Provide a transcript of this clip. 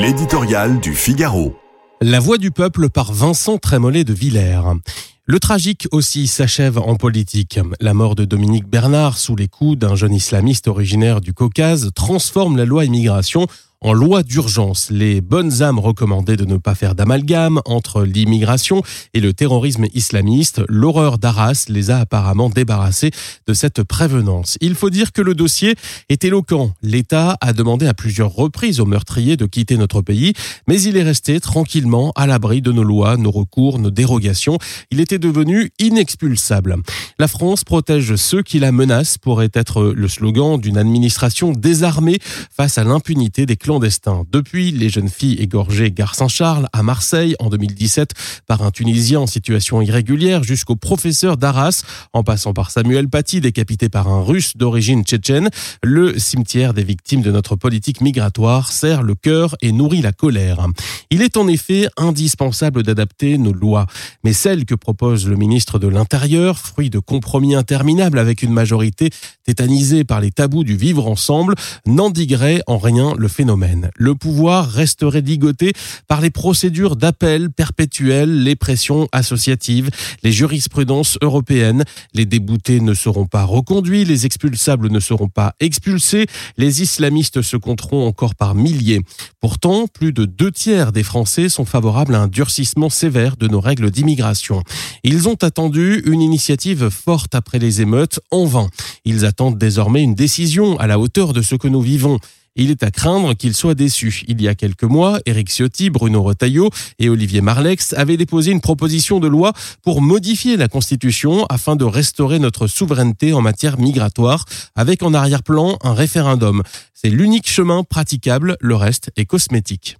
L'éditorial du Figaro. La voix du peuple par Vincent Trémollet de Villers. Le tragique aussi s'achève en politique. La mort de Dominique Bernard sous les coups d'un jeune islamiste originaire du Caucase transforme la loi immigration en loi d'urgence. Les bonnes âmes recommandaient de ne pas faire d'amalgame entre l'immigration et le terrorisme islamiste. L'horreur d'Arras les a apparemment débarrassés de cette prévenance. Il faut dire que le dossier est éloquent. L'État a demandé à plusieurs reprises aux meurtriers de quitter notre pays, mais il est resté tranquillement à l'abri de nos lois, nos recours, nos dérogations. Il était devenu inexpulsable. La France protège ceux qui la menacent pourrait être le slogan d'une administration désarmée face à l'impunité des Depuis les jeunes filles égorgées gare Saint-Charles à Marseille en 2017 par un Tunisien en situation irrégulière jusqu'au professeur d'Arras. En passant par Samuel Paty décapité par un russe d'origine tchétchène, le cimetière des victimes de notre politique migratoire serre le cœur et nourrit la colère. Il est en effet indispensable d'adapter nos lois, mais celles que propose le ministre de l'Intérieur, fruit de compromis interminables avec une majorité tétanisée par les tabous du vivre ensemble, n'endiguerait en rien le le pouvoir resterait ligoté par les procédures d'appel perpétuelles, les pressions associatives, les jurisprudences européennes. Les déboutés ne seront pas reconduits, les expulsables ne seront pas expulsés, les islamistes se compteront encore par milliers. Pourtant, plus de deux tiers des Français sont favorables à un durcissement sévère de nos règles d'immigration. Ils ont attendu une initiative forte après les émeutes en vain. Ils attendent désormais une décision à la hauteur de ce que nous vivons. Il est à craindre qu'il soit déçu. Il y a quelques mois, Éric Ciotti, Bruno Retailleau et Olivier Marlex avaient déposé une proposition de loi pour modifier la Constitution afin de restaurer notre souveraineté en matière migratoire avec en arrière-plan un référendum. C'est l'unique chemin praticable, le reste est cosmétique.